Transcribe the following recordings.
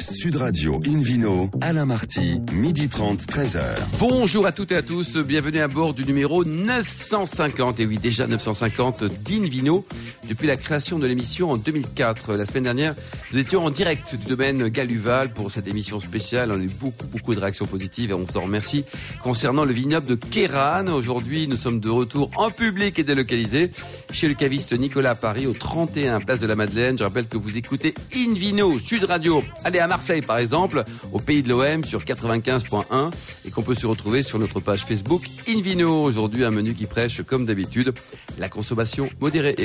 Sud Radio Invino, Alain Marty, midi 30, 13h. Bonjour à toutes et à tous, bienvenue à bord du numéro 950, et oui déjà 950 d'Invino, depuis la création de l'émission en 2004. La semaine dernière, nous étions en direct du domaine Galuval pour cette émission spéciale, on a eu beaucoup beaucoup de réactions positives et on s'en remercie. Concernant le vignoble de Kéran, aujourd'hui nous sommes de retour en public et délocalisé chez le caviste Nicolas à Paris au 31 Place de la Madeleine. Je rappelle que vous écoutez Invino Sud Radio. Allez à Marseille par exemple, au pays de l'OM sur 95.1 et qu'on peut se retrouver sur notre page Facebook Invino. Aujourd'hui un menu qui prêche comme d'habitude la consommation modérée et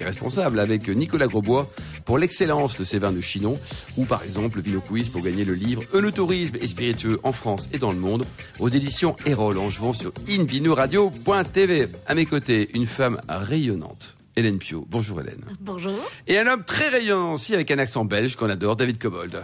responsable avec Nicolas Grosbois pour l'excellence de ces vins de Chinon ou par exemple Vino Quiz pour gagner le livre Tourisme et spiritueux en France et dans le monde aux éditions Erol en jouant sur invinoradio.tv. À mes côtés, une femme rayonnante. Hélène Pio. Bonjour Hélène. Bonjour. Et un homme très rayonnant aussi avec un accent belge qu'on adore, David Cobold.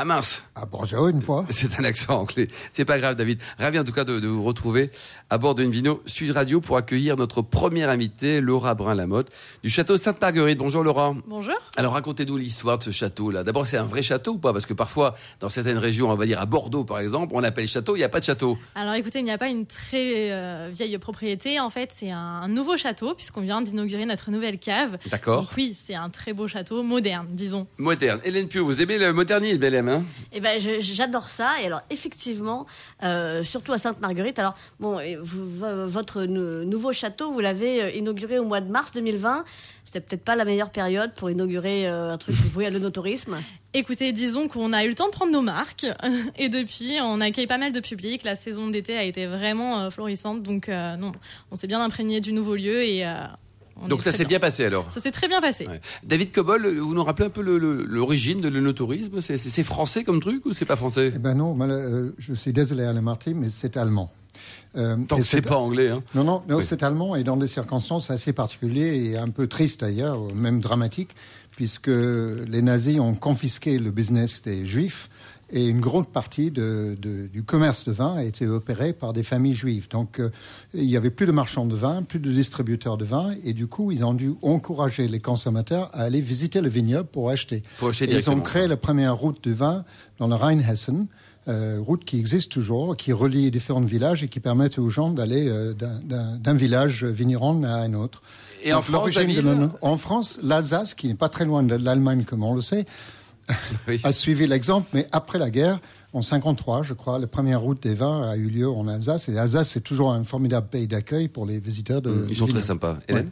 Ah mince Ah bonjour une fois. C'est un accent anglais. C'est pas grave David. Ravi en tout cas de, de vous retrouver à bord d'une Vino Sud Radio pour accueillir notre première invitée, Laura Brun-Lamotte, du château Sainte-Marguerite. Bonjour Laura. Bonjour. Alors racontez-nous l'histoire de ce château-là. D'abord, c'est un vrai château ou pas? Parce que parfois, dans certaines régions, on va dire à Bordeaux par exemple, on appelle château, il n'y a pas de château. Alors écoutez, il n'y a pas une très euh, vieille propriété. En fait, c'est un, nouveau château puisqu'on vient d'inaugurer notre nouvelle cave. D'accord. Donc oui, c'est un très beau château, moderne, disons. Moderne. Hélène Pio, vous aimez le modernisme, Hélène? Hein Eh ben, j'adore ça. Et alors, effectivement, euh, surtout à Sainte-Marguerite. Alors, bon, vous, votre nouveau château, vous l'avez euh, inauguré au mois de mars 2020. C'était peut-être pas la meilleure période pour inaugurer euh, un truc voué à l'onotourisme. Écoutez, disons qu'on a eu le temps de prendre nos marques et depuis, on accueille pas mal de public. La saison d'été a été vraiment florissante, donc non, on s'est bien imprégné du nouveau lieu et donc ça s'est bien. passé alors? Ça s'est très bien passé. David Cobol, vous nous rappelez un peu l'origine de l'onotourisme C'est français comme truc ou c'est pas français? Eh ben non, euh, je suis désolé Alain Martin, mais c'est allemand. Euh, Tant que c'est pas anglais. Hein. Non, non, non c'est allemand et dans des circonstances assez particulières et un peu tristes d'ailleurs, même dramatiques, puisque les nazis ont confisqué le business des juifs et une grande partie de, de, du commerce de vin a été opéré par des familles juives. Donc euh, il y avait plus de marchands de vin, plus de distributeurs de vin, et du coup ils ont dû encourager les consommateurs à aller visiter le vignoble pour acheter. Pour acheter ils ont créé la première route de vin dans le Rheinhessen. Euh, route qui existe toujours, qui relie différents villages et qui permet aux gens d'aller euh, d'un village vigneron à un autre. Et en France, en France, l'Alsace, qui n'est pas très loin de l'Allemagne comme on le sait, a suivi l'exemple, mais après la guerre, en 53, je crois, la première route des vins a eu lieu en Alsace. Et l'Alsace, c'est toujours un formidable pays d'accueil pour les visiteurs de. Ils sont très sympas. Hélène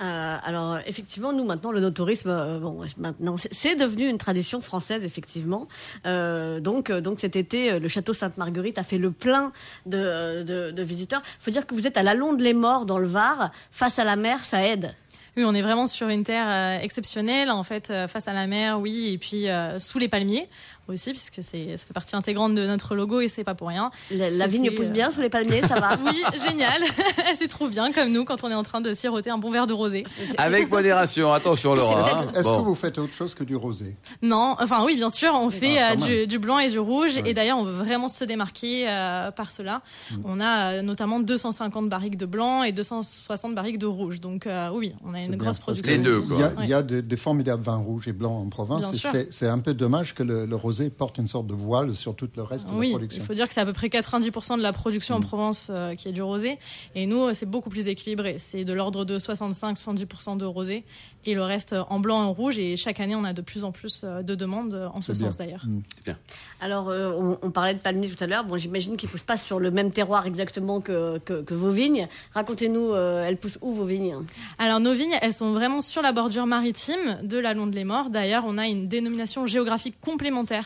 euh, alors effectivement, nous maintenant le notourisme, euh, bon maintenant c'est devenu une tradition française effectivement. Euh, donc donc cet été, le château Sainte-Marguerite a fait le plein de, de, de visiteurs. Faut dire que vous êtes à la Londe les Morts dans le Var, face à la mer, ça aide. Oui, on est vraiment sur une terre exceptionnelle, en fait, face à la mer, oui, et puis sous les palmiers aussi, puisque c'est, ça fait partie intégrante de notre logo et c'est pas pour rien. La, vigne pousse bien sous les palmiers, ça va Oui, génial. Elle c'est trop bien comme nous quand on est en train de siroter un bon verre de rosé. Avec modération, attention Laura. Hein. Est-ce que vous faites autre chose que du rosé? Non, enfin oui, bien sûr, on fait ah, euh, du, blanc et du rouge. Et d'ailleurs, on veut vraiment se démarquer euh, par cela. Mm. On a euh, notamment 250 barriques de blanc et 260 barriques de rouge. Donc oui, on a une grosse production. Les deux, quoi. Il y a, des formidables vins rouges et blancs en province. C'est un peu dommage que le, le rosé porte une sorte de voile sur tout le reste de la production. Il faut dire que c'est à peu près 90% de la production en mm. Provence euh, qui est du rosé. Et nous, c'est beaucoup plus équilibré. C'est de l'ordre de 65-70% de rosé et le reste en blanc et en rouge. Et chaque année, on a de plus en plus euh, de demandes en ce sens d'ailleurs. Mm. Alors, euh, on, parlait de palmiers tout à l'heure. Bon, j'imagine qu'ils ne poussent pas sur le même terroir exactement que, que, vos vignes. Racontez-nous, elles poussent où vos vignes? Alors, nos vignes, elles sont vraiment sur la bordure maritime de la Londe les Morts. D'ailleurs, on a une dénomination géographique complémentaire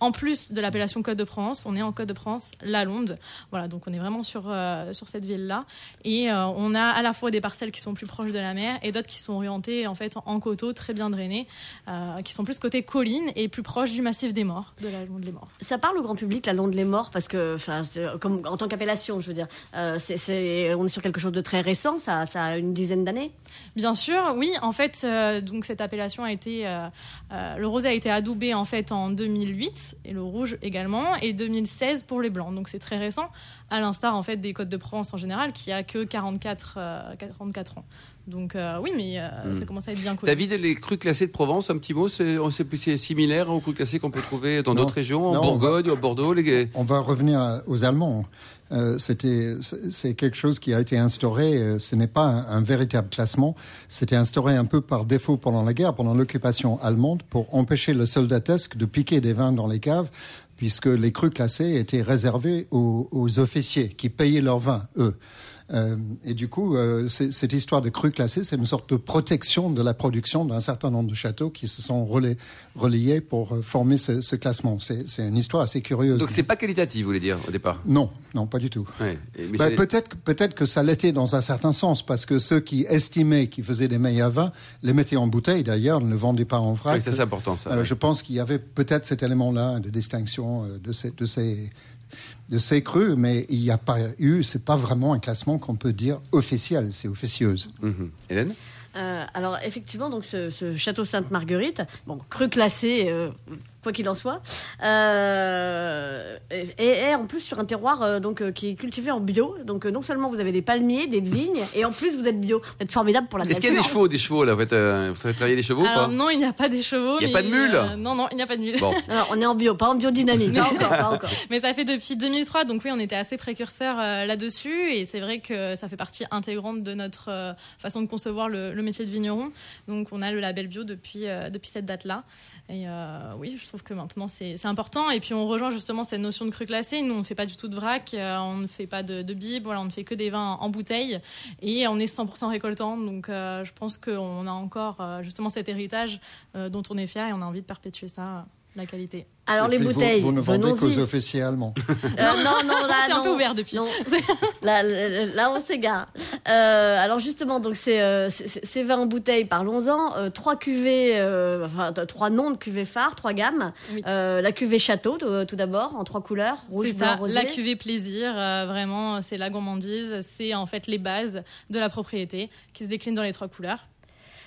en plus de l'appellation Côte de France, on est en Côte de France, la Londe. Voilà, donc on est vraiment sur, euh, sur cette ville-là. Et euh, on a à la fois des parcelles qui sont plus proches de la mer et d'autres qui sont orientées en fait en coteaux, très bien drainées, euh, qui sont plus côté colline et plus proches du massif des morts, de la Londe les Morts. Ça parle au grand public, la Londe les Morts, parce que, comme en tant qu'appellation, je veux dire, on est sur quelque chose de très récent, ça, ça a une dizaine d'années. Bien sûr, oui. En fait, donc cette appellation a été, le rosé a été adoubé en fait en 2008 2008 et le rouge également, et 2016 pour les blancs. Donc c'est très récent, à l'instar en fait des Côtes de Provence en général, qui a que 44, 44 ans. Donc euh, oui, mais euh, Hmm. ça commence à être bien connu. David, les crus classés de Provence, un petit mot, c'est on sait plus, c'est similaire aux crus classés qu'on peut trouver dans d'autres régions, en Non, on va- Bourgogne, au Bordeaux. Les... On va revenir aux Allemands. Euh, c'était, c'est quelque chose qui a été instauré. euh, ce n'est pas un, un véritable classement. C'était instauré un peu par défaut pendant la guerre, pendant l'occupation allemande, pour empêcher le soldatesque de piquer des vins dans les caves, puisque les crus classés étaient réservés aux, aux officiers qui payaient leurs vins, eux. Euh, et du coup, euh, cette histoire de crus classés, c'est une sorte de protection de la production d'un certain nombre de châteaux qui se sont relais- relayés pour euh, former ce, ce classement. C'est une histoire assez curieuse. Donc c'est pas qualitatif, vous voulez dire, au départ? Non, non, pas du tout. Ouais. Bah, peut-être, que- peut-être que ça l'était dans un certain sens, parce que ceux qui estimaient qu'ils faisaient des meilleurs vins les mettaient en bouteille d'ailleurs, ne le vendaient pas en vrac. Ouais, c'est important, ça. Euh, ouais. Je pense qu'il y avait peut-être cet élément-là de distinction de ces, de ces, de ces crus, mais il n'y a pas eu, c'est pas vraiment un classement qu'on peut dire officiel, c'est officieuse. Mhm. Hélène? Euh, alors effectivement, donc ce, ce château Sainte-Marguerite, bon, cru classé, euh, quoi qu'il en soit, euh, et, et en plus sur un terroir euh, donc euh, qui est cultivé en bio. Donc euh, non seulement vous avez des palmiers, des vignes, et en plus vous êtes bio. Vous êtes formidable pour la Est-ce qu'il y a des nature. chevaux, des chevaux là Vous, faites, euh, vous travaillez les chevaux ou Alors pas non, il n'y a pas des chevaux. Il y a mais, pas de mules euh, Non, non, il n'y a pas de mules. Bon, Non, non, on est en bio, pas en biodynamie. Pas encore, pas encore. Mais ça fait depuis 2003, donc oui, on était assez précurseurs euh, là-dessus, et c'est vrai que ça fait partie intégrante de notre euh, façon de concevoir le, le métier de vigneron. Donc on a le label bio depuis euh, depuis cette date-là. Et euh, oui, je trouve que maintenant c'est important. Et puis on rejoint justement cette notion de cru classé. Nous, on ne fait pas du tout de vrac, euh, on ne fait pas de, de bib, on ne fait que des vins en bouteille, et on est 100% récoltant. Donc euh, je pense qu'on a encore euh, justement cet héritage dont on est fier, et on a envie de perpétuer ça, la qualité. Alors Et les puis, vous- bouteilles, Vous, ne vendez qu'aux officiers allemands. Euh, non, non, là, C'est un non. peu ouvert depuis. Non. là, là, là, on s'égare. Euh, alors justement, donc c'est euh, ces vins en bouteille, parlons-en. Euh, trois cuvées, euh, enfin trois noms de cuvées phares, trois gammes. Oui. Euh, la cuvée château, tout, tout d'abord, en trois couleurs, rouge, blanc, ça, rosé. la cuvée plaisir, euh, vraiment, c'est la gourmandise, c'est en fait les bases de la propriété qui se déclinent dans les trois couleurs.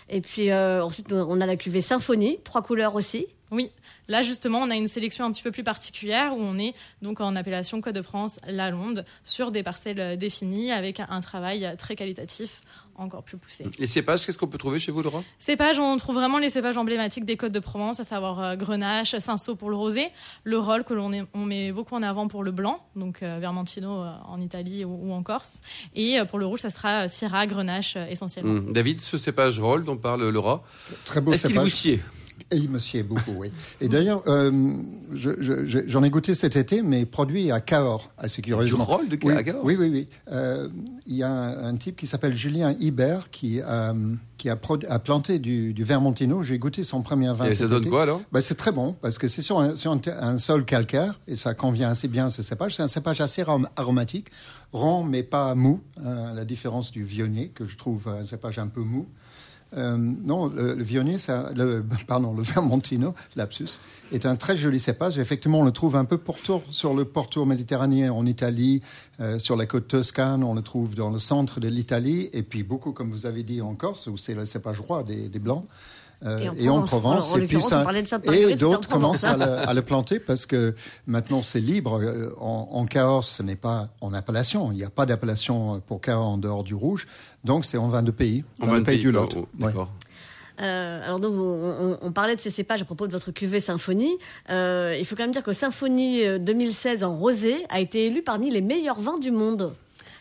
Et puis euh, ensuite, on a la cuvée symphonie, trois couleurs aussi. Oui, là justement, on a une sélection un petit peu plus particulière où on est donc en appellation Côte de France, la Londe, sur des parcelles euh, définies avec un travail très qualitatif encore plus poussé. les cépages, qu'est-ce qu'on peut trouver chez vous, Laurent Cépages, on trouve vraiment les cépages emblématiques des Côtes de Provence, à savoir euh, Grenache, Cinsault pour le rosé, le Roll que l'on on met beaucoup en avant pour le blanc, donc euh, Vermentino euh, en Italie ou, ou en Corse, et euh, pour le rouge, ça sera euh, Syrah, Grenache euh, essentiellement. Mhm. David, ce cépage roll dont parle Laura, Très beau est-ce qu'il cépage. vous sied? Et il me sied beaucoup, oui. Et d'ailleurs, euh, je- je- je- j'en ai goûté cet été, mais produit à Cahors, assez Du curieusement. roll de oui, à Cahors oui, oui, oui. Euh, Il y a un, un type qui s'appelle Julien Hibert qui, euh, qui a, planté du, du Vermentino. J'ai goûté son premier vin Et ça cet donne été. quoi alors? Ben, c'est très bon parce que c'est sur, un, sur un, te- un sol calcaire et ça convient assez bien à ce cépage. C'est un cépage assez arom- aromatique, rond mais pas mou, euh, à la différence du vionnier que je trouve un cépage un peu mou. Euh, non, le, le le, pardon, le vermentino, lapsus, est un très joli cépage. Effectivement, on le trouve un peu pourtour sur le pourtour méditerranéen en Italie, euh, sur la côte toscane, on le trouve dans le centre de l'Italie, et puis beaucoup, comme vous avez dit, en Corse, où c'est le cépage roi des, des Blancs. Euh, Et en Provence. En- en et puis ça, on parlait de Sainte-Marguerite, et en d'autres commencent à le, à le planter parce que maintenant c'est libre. Euh, En, en Cahors, ce n'est pas en appellation. Il n'y a pas d'appellation pour Cahors en dehors du rouge. Donc c'est en vin de pays, On dans va le pays du Lot. Oh, oh, Ouais. Euh, alors donc on, on- on parlait de ces cépages à propos de votre cuvée Symphonie. Euh, il faut quand même dire que Symphonie euh, 2016 en rosé a été élu parmi les meilleurs vins du monde.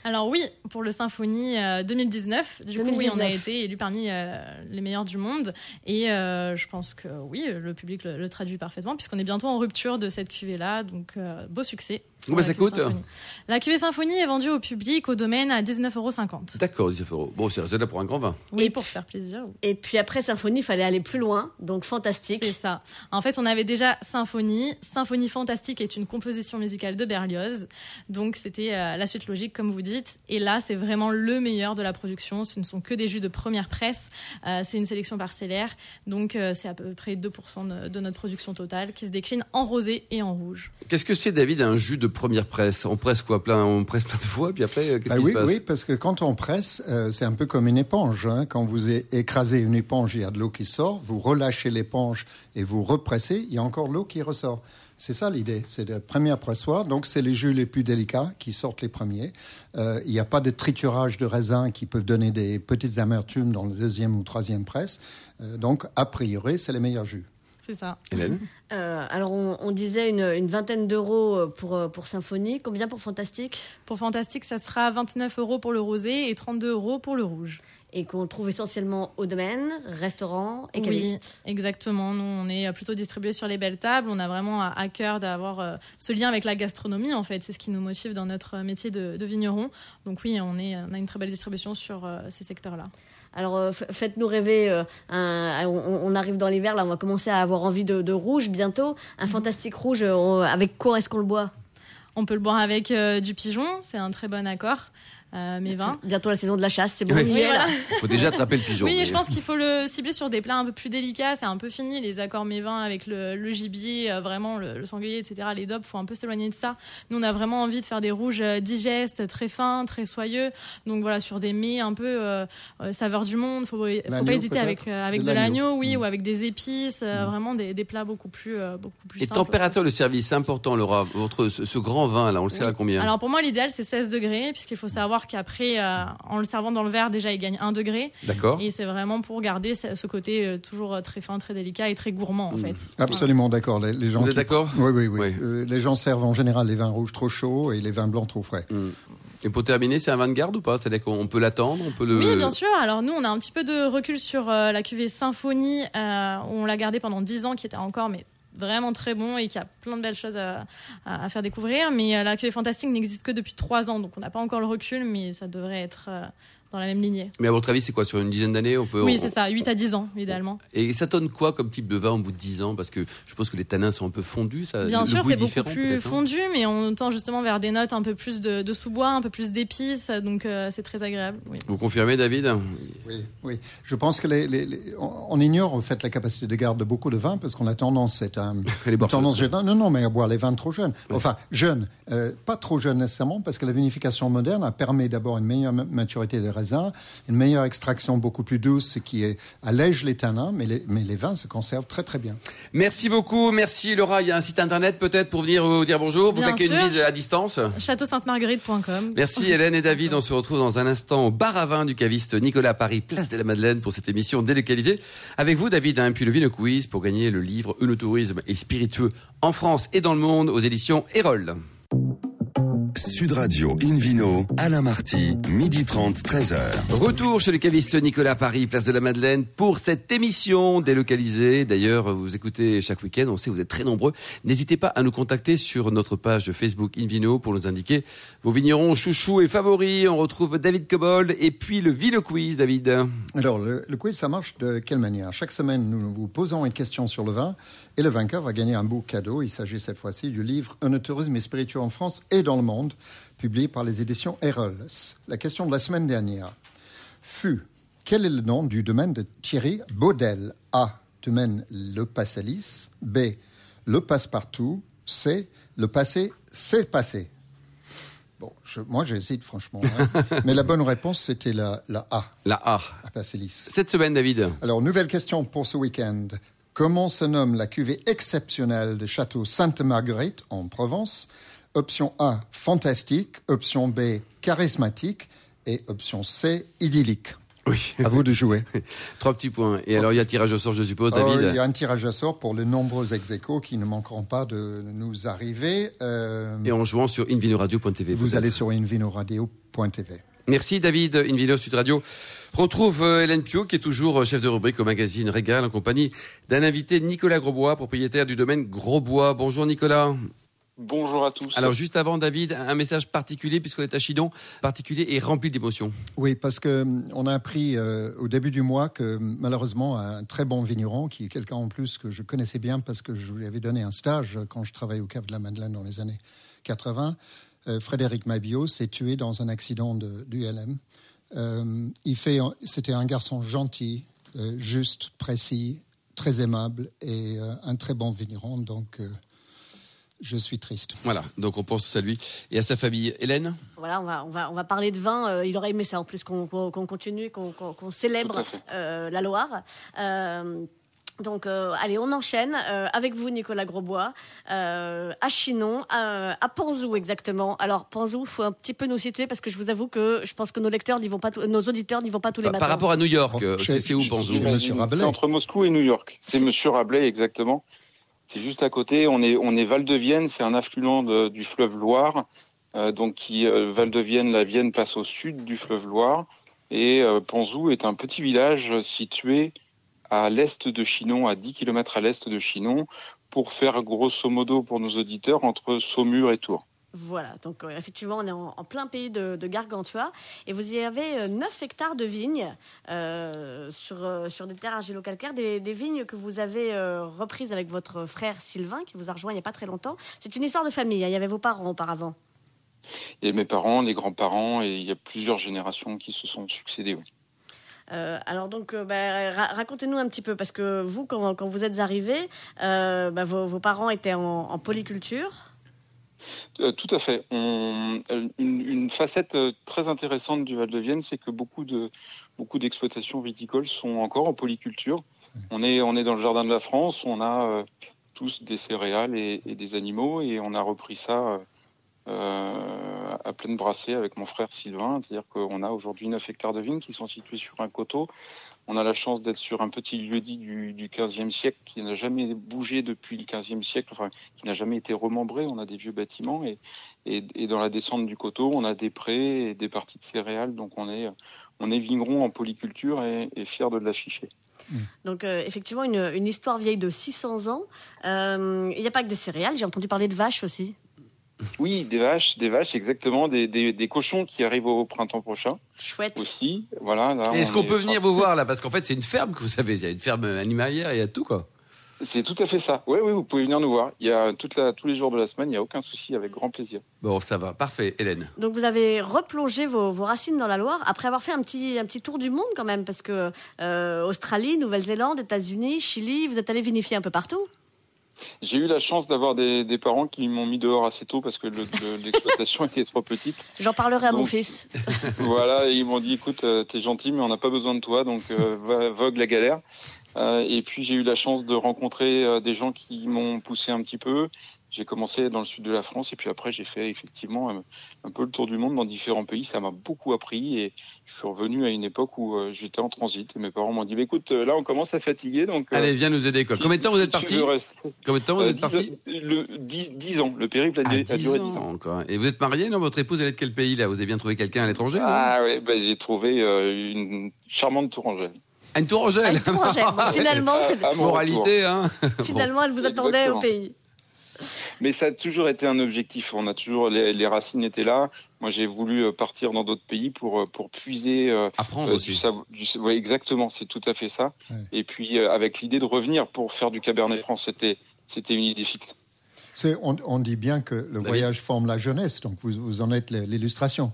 Alors oui, pour le Symphonie euh, 2019, du coup oui, on a 2019. été élu parmi euh, les meilleurs du monde et euh, je pense que oui, le public le, le traduit parfaitement puisqu'on est bientôt en rupture de cette cuvée là, donc beau succès. Combien la ça coûte Symphonie. La cuvée Symphonie est vendue au public au domaine à 19,50 euros. D'accord, 19 euros. Bon, c'est resté là pour un grand vin. Oui, pour se faire plaisir. Et puis après Symphonie, il fallait aller plus loin, donc fantastique. C'est ça. En fait, on avait déjà Symphonie. Symphonie fantastique est une composition musicale de Berlioz. Donc, c'était euh, la suite logique, comme vous dites. Et là, c'est vraiment le meilleur de la production. Ce ne sont que des jus de première presse. Euh, c'est une sélection parcellaire. Donc, euh, c'est à peu près 2% de, de notre production totale qui se décline en rosé et en rouge. Qu'est-ce que c'est, David, un jus de première presse. On presse quoi plein, On presse plein de fois, puis après, euh, qu'est-ce Bah qui oui, se passe oui, parce que quand on presse, euh, c'est un peu comme une éponge. hein. Quand vous écrasez une éponge, il y a de l'eau qui sort. Vous relâchez l'éponge et vous repressez, il y a encore de l'eau qui ressort. C'est ça l'idée. C'est la première pressoir. Donc, c'est les jus les plus délicats qui sortent les premiers. Euh, il n'y a pas de triturage de raisin qui peuvent donner des petites amertumes dans le deuxième ou troisième presse. Euh, donc, a priori, c'est les meilleurs jus. C'est ça. Hélène Euh, alors, on, on disait une, une vingtaine d'euros euh, pour, euh, pour Symphonie. Combien pour Fantastique? Pour Fantastique, ça sera 29 euros pour le rosé et 32 euros pour le rouge. Et qu'on trouve essentiellement au domaine, restaurant et Oui, exactement. Nous, on est plutôt distribué sur les belles tables. On a vraiment à cœur d'avoir ce lien avec la gastronomie, en fait. C'est ce qui nous motive dans notre métier de, de vigneron. Donc oui, on, est, on a une très belle distribution sur ces secteurs-là. Alors, euh, faites-nous rêver. euh, on, arrive dans l'hiver, là, on va commencer à avoir envie de, rouge bientôt. Un fantastique rouge, euh, avec quoi est-ce qu'on le boit? On peut le boire avec du pigeon, c'est un très bon accord. Euh, mes vins. Bientôt la saison de la chasse, c'est bon. Oui. Oui, voilà. Il faut déjà attraper le pigeon. Oui, mais- je pense qu'il faut le cibler sur des plats un peu plus délicats. C'est un peu fini, les accords mévins avec le, le gibier, euh, vraiment le, le sanglier, etc. Les dobs, faut un peu s'éloigner de ça. Nous, on a vraiment envie de faire des rouges euh, digestes, très fins, très soyeux. Donc voilà, sur des mets un peu euh, euh, saveur du monde. Faut, faut pas hésiter avec, euh, avec De de l'agneau. oui, Mm. ou avec des épices. euh, Vraiment des, des plats beaucoup plus, euh, beaucoup plus Et simples. température de service, c'est important, Laura. Votre, ce, ce grand vin, là, on le sert à combien Alors pour moi, l'idéal, c'est 16 degrés, puisqu'il faut savoir qu'après, euh, en le servant dans le verre, déjà, il gagne 1 degré. D'accord Et c'est vraiment pour garder ce côté euh, toujours euh, très fin, très délicat et très gourmand, en Mm. fait. Absolument d'accord. Les, les gens Vous êtes qui- d'accord Oui, oui, oui. Oui. Euh, les gens servent en général les vins rouges trop chauds et les vins blancs trop frais. Hmm. Et pour terminer, c'est un vin de garde ou pas? C'est-à-dire qu'on peut l'attendre, on peut le. Oui, bien sûr. Alors nous, on a un petit peu de recul sur euh, la cuvée Symphonie. euh, on l'a gardée pendant 10 ans, qui était encore mais vraiment très bon et qui a plein de belles choses à, faire découvrir. Mais euh, la Fantastique n'existe que depuis 3 ans, donc on n'a pas encore le recul, mais ça devrait être euh, dans la même lignée. Mais à votre avis, c'est quoi Sur une dizaine d'années on peut, Oui, on- c'est ça, 8 à 10 ans, idéalement. Et ça donne quoi comme type de vin au bout de 10 ans? Parce que je pense que les tanins sont un peu fondus. Ça, Bien le sûr, c'est beaucoup plus hein fondu, mais on tend justement vers des notes un peu plus de, de sous-bois, un peu plus d'épices, donc euh, c'est très agréable. Oui. Vous confirmez, David? Oui, oui. Je pense que les, les- les- on, ignore en fait la capacité de garde de beaucoup de vins parce qu'on a tendance, c'est un, tendance non, non, mais à boire les vins trop jeunes. Enfin, jeunes, euh, pas trop jeunes nécessairement parce que la vinification moderne a permis d'abord une meilleure ma- maturité des raisins, une meilleure extraction beaucoup plus douce, ce qui est, allège les tanins, mais les, mais les vins se conservent très très bien. Merci beaucoup, merci Laura. Il y a un site internet peut-être pour venir vous dire bonjour, vous Bien taquer une bise à distance. Château-Sainte-Marguerite.com. Merci Hélène et David. On se retrouve dans un instant au bar à vin du caviste Nicolas Paris, place de la Madeleine pour cette émission délocalisée. Avec vous David, hein, puis le Vino Quiz pour gagner le livre Eunotourisme et spiritueux en France et dans le monde aux éditions Erol. Sud Radio Invino, Alain Marty, midi 30, 13h. Retour chez le caviste Nicolas Paris, place de la Madeleine, pour cette émission délocalisée. D'ailleurs, vous écoutez chaque week-end, on sait que vous êtes très nombreux. N'hésitez pas à nous contacter sur notre page Facebook Invino pour nous indiquer vos vignerons chouchous et favoris. On retrouve David Cobold et puis le Vino Quiz, David. Alors, le, le quiz, ça marche de quelle manière? Chaque semaine, nous vous posons une question sur le vin et le vainqueur va gagner un beau cadeau. Il s'agit cette fois-ci du livre Un tourisme et spiritueux en France et dans le monde, publié par les éditions Erol. La question de la semaine dernière fut quel est le nom du domaine de Thierry Baudel? A. Domaine Le Passalis. B. Le Passepartout. C. Le passé, c'est passé. Bon, je- moi j'hésite franchement. hein. Mais la bonne réponse, c'était la, la A. La A. à Passalis. Cette semaine, David. Alors, nouvelle question pour ce week-end. Comment se nomme la cuvée exceptionnelle de Château Sainte-Marguerite en Provence? Option A, fantastique. Option B, charismatique. Et option C, idyllique. Oui. À vous de jouer. Trois petits points. Et alors, il y a tirage au sort, je suppose, Oh, David? il y a un tirage à sort pour les nombreux ex qui ne manqueront pas de nous arriver. Euh, Et en jouant sur invinoradio.tv. vous allez sur invinoradio.tv. Merci David. Invino Sud Radio retrouve euh, Hélène Pio, qui est toujours euh, chef de rubrique au magazine Régal, en compagnie d'un invité, Nicolas Grosbois, propriétaire du domaine Grosbois. Bonjour Nicolas. Bonjour à tous. Alors juste avant David, un message particulier, puisqu'on est à Chidon, particulier et rempli d'émotions. Oui, parce que hum, on a appris euh, au début du mois que malheureusement un très bon vigneron, qui est quelqu'un en plus que je connaissais bien parce que je lui avais donné un stage quand je travaillais au Cave de la Madeleine dans les années 80, euh, Frédéric Mabio s'est tué dans un accident de, du LM. Euh, il fait, c'était un garçon gentil, euh, juste, précis, très aimable et euh, un très bon vigneron. Donc euh, Je suis triste. Voilà, donc on pense à lui et à sa famille. Hélène? Voilà, on va, on, va, on va parler de vin. Euh, il aurait aimé ça en plus, qu'on continue, qu'on célèbre euh, la Loire. Euh, donc, allez, on enchaîne avec vous, Nicolas Grosbois, à Chinon, à, Panzou exactement. Alors, Panzou, il faut un petit peu nous situer parce que je vous avoue que je pense que nos lecteurs n'y vont pas, nos auditeurs n'y vont pas tous les matins. Par rapport à New York, c'est où Panzou? C'est entre Moscou et New York. C'est Monsieur Rabelais exactement. C'est juste à côté. On est, on est Val-de-Vienne, c'est un affluent du fleuve Loire. Euh, donc, qui, euh, Val-de-Vienne, la Vienne passe au sud du fleuve Loire. Et euh, Panzou est un petit village situé à l'est de Chinon, à 10 km à l'est de Chinon, pour faire grosso modo pour nos auditeurs entre Saumur et Tours. Voilà, donc euh, effectivement, on est en, plein pays de, Gargantua et vous y avez 9 euh, hectares de vignes euh, sur, sur des terres argilo-calcaires, des, vignes que vous avez reprises avec votre frère Sylvain qui vous a rejoint il n'y a pas très longtemps. C'est une histoire de famille, hein. il y avait vos parents auparavant. Il y a mes parents, les grands-parents et il y a plusieurs générations qui se sont succédées. Alors donc, bah, racontez-nous un petit peu, parce que vous, quand, vous êtes arrivé, bah, vos, parents étaient en polyculture. Euh, tout à fait. Euh, une, facette euh, très intéressante du Val-de-Vienne, c'est que beaucoup de beaucoup d'exploitations viticoles sont encore en polyculture. On est on est dans le jardin de la France, on a tous des céréales et, des animaux et on a repris ça à pleine brassée avec mon frère Sylvain. C'est-à-dire qu'on a aujourd'hui 9 hectares de vignes qui sont situés sur un coteau on a la chance d'être sur un petit lieu-dit du, du 15e siècle qui n'a jamais bougé depuis le 15e siècle, enfin, qui n'a jamais été remembré. On a des vieux bâtiments et, dans la descente du coteau, on a des prés et des parties de céréales. Donc on est, on est vigneron en polyculture et, et fier de l'afficher. Donc euh, effectivement, une, une, histoire vieille de 600 ans. Euh, il n'y a pas que de céréales, j'ai entendu parler de vaches aussi. Oui, des vaches, des vaches, exactement, des, des, cochons qui arrivent au printemps prochain. Chouette. Aussi, voilà. Est-ce qu'on peut venir vous voir là? Parce qu'en fait, c'est une ferme que vous savez, il y a une ferme animalière, il y a tout quoi. C'est tout à fait ça. Oui, oui, vous pouvez venir nous voir. Il y a toute la, tous les jours de la semaine, il n'y a aucun souci, avec grand plaisir. Bon, ça va, parfait, Hélène. Donc vous avez replongé vos, vos racines dans la Loire après avoir fait un petit, un petit tour du monde quand même, parce que euh, Australie, Nouvelle-Zélande, États-Unis, Chili, vous êtes allé vinifier un peu partout. J'ai eu la chance d'avoir des, parents qui m'ont mis dehors assez tôt parce que l'exploitation était trop petite. J'en parlerai à mon fils. voilà, ils m'ont dit écoute, euh, t'es gentil, mais on n'a pas besoin de toi, donc euh, vogue la galère. Euh, et puis j'ai eu la chance de rencontrer des gens qui m'ont poussé un petit peu j'ai commencé dans le sud de la France et puis après j'ai fait effectivement euh, un, peu le tour du monde dans différents pays. Ça m'a beaucoup appris et je suis revenu à une époque où euh, j'étais en transit et mes parents m'ont dit écoute euh, là on commence à fatiguer donc allez viens nous aider quoi. Combien de temps vous êtes parti Combien de temps vous êtes parti le 10, ans. Le périple a, ah, duré 10 ans. Et vous êtes marié non? Votre épouse elle est de quel pays là? Vous avez bien trouvé quelqu'un à l'étranger Ah oui bah, j'ai trouvé une charmante tourangelle. Ah, une tourangelle. finalement, c'est moralité. Hein finalement, elle vous attendait au pays. Mais ça a toujours été un objectif. On a toujours les, racines étaient là. Moi, j'ai voulu euh, partir dans d'autres pays pour euh, pour puiser. Euh, Apprendre aussi. exactement, c'est tout à fait ça. Et puis avec l'idée de revenir pour faire du Cabernet Franc, c'était c'était une idée fixe. On, on, dit bien que le bah voyage forme la jeunesse, donc vous, vous en êtes l'illustration.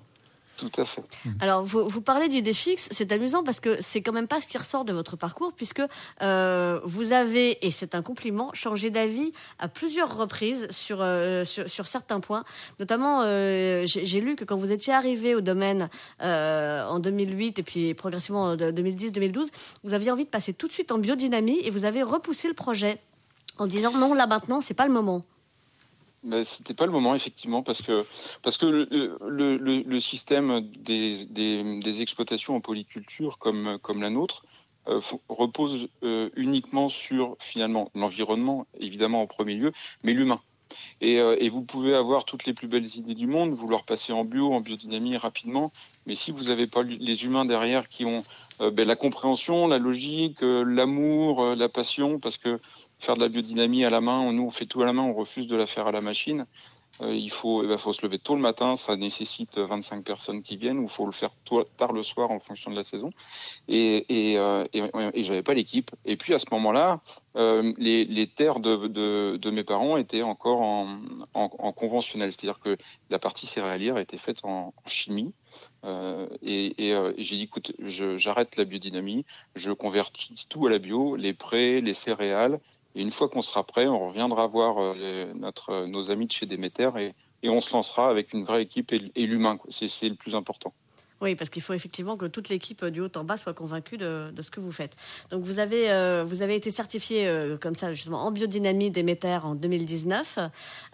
Tout à fait. Hmm. Alors, vous, vous parlez d'idées fixes, c'est amusant parce que c'est quand même pas ce qui ressort de votre parcours, puisque euh, vous avez, et c'est un compliment, changé d'avis à plusieurs reprises sur, euh, sur, certains points. Notamment, euh, j'ai lu que quand vous étiez arrivé au domaine en 2008 et puis progressivement en 2010-2012, vous aviez envie de passer tout de suite en biodynamie et vous avez repoussé le projet en disant non, là maintenant, c'est pas le moment. Mais c'était pas le moment effectivement parce que parce que le, le, le, système des, des, des, exploitations en polyculture comme comme la nôtre euh, repose euh, uniquement sur finalement l'environnement évidemment en premier lieu mais l'humain. Et, euh, et, vous pouvez avoir toutes les plus belles idées du monde vouloir passer en bio en biodynamie rapidement mais si vous n'avez pas les humains derrière qui ont ben, la compréhension la logique l'amour la passion parce que faire de la biodynamie à la main, nous on fait tout à la main, on refuse de la faire à la machine. Euh, il faut, eh ben, faut se lever tôt le matin, ça nécessite 25 personnes qui viennent, ou il faut le faire tard le soir en fonction de la saison. Et, et, euh, et, j'avais pas l'équipe. Et puis à ce moment-là, euh, les, les, terres de, de, mes parents étaient encore en, en, conventionnel, c'est-à-dire que la partie céréalière était faite en, chimie. Euh, et, et j'ai dit, écoute, j'arrête la biodynamie, je convertis tout à la bio, les prés, les céréales, Et une fois qu'on sera prêt, on reviendra voir notre, nos amis de chez Déméter et, et on se lancera avec une vraie équipe et, et l'humain. C'est le plus important. Oui, parce qu'il faut effectivement que toute l'équipe du haut en bas soit convaincue de, ce que vous faites. Donc vous avez, euh, vous avez été certifié euh, comme ça justement en biodynamie Déméter en 2019.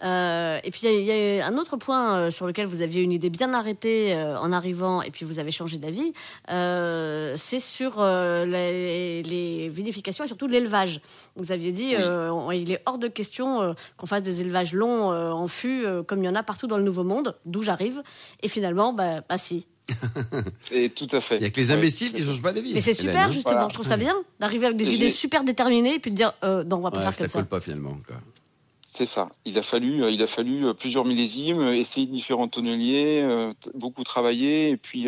Euh, et puis il y, a un autre point sur lequel vous aviez une idée bien arrêtée en arrivant et puis vous avez changé d'avis. C'est sur les, vinifications et surtout l'élevage. Vous aviez dit il est hors de question qu'on fasse des élevages longs en fût comme il y en a partout dans le Nouveau Monde, d'où j'arrive. Et finalement, bah, bah si, et tout à fait. Il n'y a que les imbéciles qui ne changent pas d'avis. Mais c'est super, justement. Je trouve ça bien d'arriver avec des idées super déterminées et puis de dire euh, non, on va pas faire comme ça. Ça colle pas finalement. C'est ça. Il a fallu, euh, il a fallu euh, plusieurs millésimes, euh, essayer différents tonneliers, beaucoup travailler. Et puis,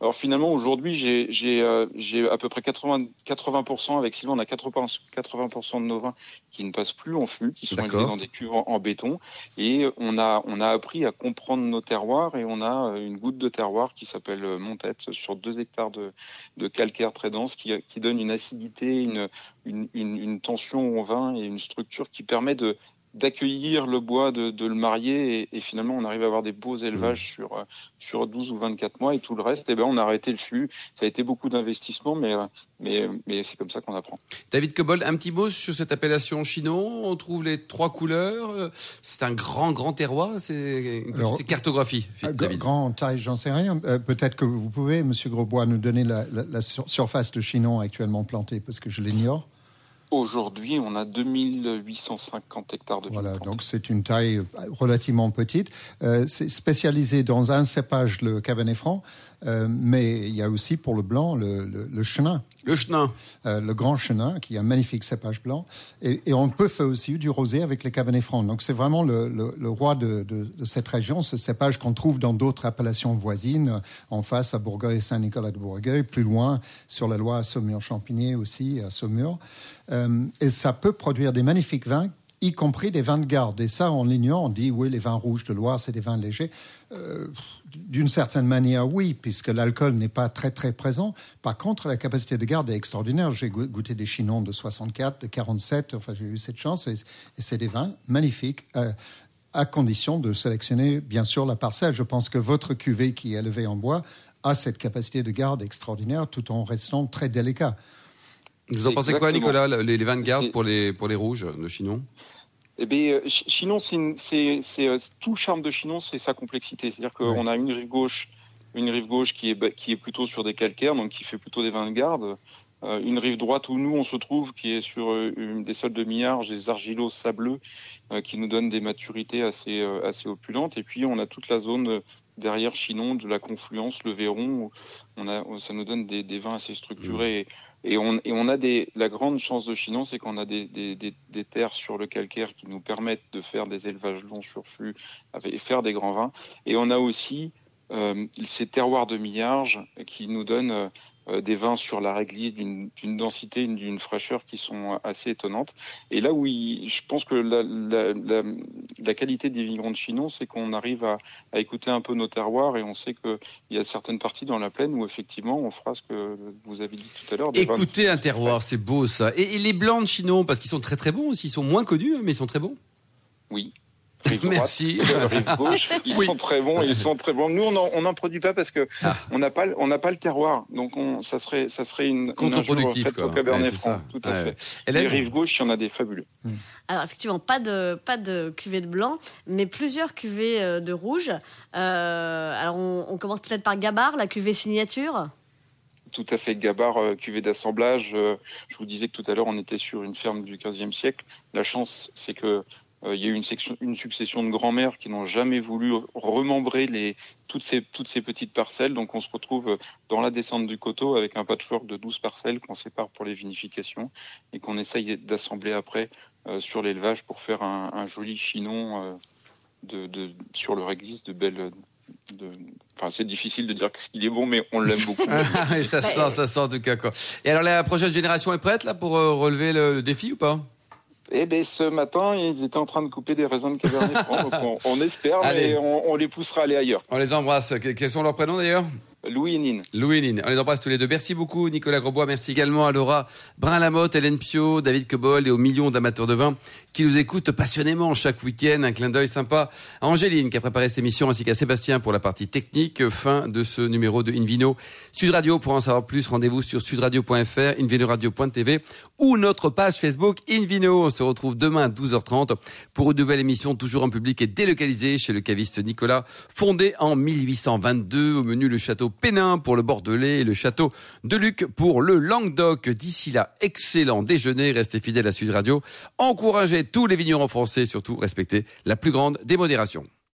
alors finalement, aujourd'hui, j'ai, j'ai, j'ai à peu près 80, 80% avec Sylvain, on a 80, 80% de nos vins qui ne passent plus en fût, qui sont élevés dans des cuves en, béton. Et on a, on a appris à comprendre nos terroirs et on a une goutte de terroir qui s'appelle Montette sur deux hectares de, de calcaire très dense qui, qui donne une acidité, une, une, une, une tension au vin et une structure qui permet de d'accueillir le bois, de, de le marier, et, finalement on arrive à avoir des beaux élevages mmh. sur, euh, sur 12 ou 24 mois, et tout le reste, eh ben, on a arrêté le flux. Ça a été beaucoup d'investissement, mais, euh, mais, mais c'est comme ça qu'on apprend. David Cobol, un petit mot sur cette appellation Chinon. On trouve les trois couleurs. Euh, c'est un grand, grand terroir. C'est une cartographie. Grand taille, j'en sais rien. Peut-être que vous pouvez, Monsieur Grosbois, nous donner la, la surface de Chinon actuellement plantée, parce que je l'ignore. Aujourd'hui, on a 2850 hectares de Voilà, donc c'est une taille relativement petite. Euh, c'est spécialisé dans un cépage, le Cabernet Franc, euh, mais il y a aussi pour le blanc le, le, le chenin. Le chenin. Euh, le grand chenin, qui est un magnifique cépage blanc. Et, et, on peut faire aussi du rosé avec les cabernets francs. Donc c'est vraiment le, le roi de, de, de, cette région, ce cépage qu'on trouve dans d'autres appellations voisines, en face à Bourgueil, Saint-Nicolas de Bourgueil, plus loin sur la Loire à Saumur-Champigny aussi, à Saumur. Euh, et ça peut produire des magnifiques vins y compris des vins de garde. Et ça, on l'ignore. On dit, oui, les vins rouges de Loire, c'est des vins légers. Euh, d'une certaine manière, oui, puisque l'alcool n'est pas très, très présent. Par contre, la capacité de garde est extraordinaire. J'ai goûté des chinons de 64, de 47. Enfin, j'ai eu cette chance. Et, c'est des vins magnifiques. Euh, à condition de sélectionner, bien sûr, la parcelle. Je pense que votre cuvée qui est élevée en bois a cette capacité de garde extraordinaire tout en restant très délicat. Vous en pensez quoi, Nicolas, les, vins de garde pour les, pour les rouges de Chinon? Eh bien, euh, Chinon, c'est euh, tout le charme de Chinon, c'est sa complexité. C'est-à-dire qu'on a une rive gauche, une rive gauche qui est, qui est plutôt sur des calcaires, donc qui fait plutôt des vins de garde. Euh, une rive droite où nous on se trouve, qui est sur des sols de millards, des argilos sableux, qui nous donnent des maturités assez, assez opulentes. Et puis on a toute la zone derrière Chinon de la confluence, le Véron, où on a, ça nous donne des, des vins assez structurés. Mmh. Et on, et on a des, la grande chance de Chinon, c'est qu'on a des, des, des, terres sur le calcaire qui nous permettent de faire des élevages longs sur flux et faire des grands vins. Et on a aussi euh, ces terroirs de millarge qui nous donnent euh, des vins sur la réglisse d'une densité, d'une fraîcheur qui sont assez étonnantes. Et là où je pense que la, la, la, la, qualité des vignerons de Chinon, c'est qu'on arrive à, à, écouter un peu nos terroirs et on sait qu'il y a certaines parties dans la plaine où effectivement on fera ce que vous avez dit tout à l'heure. Écouter un terroir, c'est beau ça. Et, et, les blancs de Chinon, parce qu'ils sont très très bons aussi, ils sont moins connus, mais ils sont très bons. Oui, Merci. rive gauche, ils sont très bons, ils sont très bons. Nous, on n'en produit pas parce que ah. on n'a pas, on n'a pas le terroir, donc on, ça serait, ça serait une contre-productif au Cabernet Franc, tout à fait. Les rives gauche, il y en a des fabuleux. Hmm. Alors effectivement, pas de, pas de cuvée de blanc, mais plusieurs cuvées euh, de rouge. Euh, alors on, on commence peut-être par Gabar, la cuvée signature tout à fait Gabar, euh, cuvée d'assemblage. je vous disais que tout à l'heure, on était sur une ferme du 15e siècle. La chance, c'est que euh, il y a eu une, section, une succession de grands-mères qui n'ont jamais voulu remembrer les, toutes, ces, toutes ces petites parcelles. Donc on se retrouve dans la descente du coteau avec un patchwork de 12 parcelles qu'on sépare pour les vinifications et qu'on essaye d'assembler après euh, sur l'élevage pour faire un, un joli chinon euh, de, de, sur le réglisse de belles... De... Enfin, c'est difficile de dire qu'il est bon, mais on l'aime beaucoup. et ça sent, ça sent en tout cas quoi. Et alors la prochaine génération est prête là pour relever le défi ou pas? Eh bien, ce matin, ils étaient en train de couper des raisins de Cabernet Franc. donc on, espère, mais on, les poussera à aller ailleurs. On les embrasse. Quels sont leurs prénoms d'ailleurs? Louis et Nine. Louis et Nine. On les embrasse tous les deux. Merci beaucoup, Nicolas Grosbois. Merci également à Laura Brin-Lamotte, Hélène Pio, David Cobol et aux millions d'amateurs de vin qui nous écoutent passionnément chaque week-end. Un clin d'œil sympa à Angéline qui a préparé cette émission ainsi qu'à Sébastien pour la partie technique. Fin de ce numéro de Invino. Sud Radio, pour en savoir plus, rendez-vous sur sudradio.fr, invinoradio.tv ou notre page Facebook Invino. On se retrouve demain à 12h30 pour une nouvelle émission toujours en public et délocalisée chez le caviste Nicolas, fondé en 1822. Au menu, le château Pénin pour le Bordelais et le château de Luc pour le Languedoc. D'ici là, excellent déjeuner. Restez fidèles à Sud Radio. Encouragez tous les vignerons français, surtout respectez la plus grande démodération.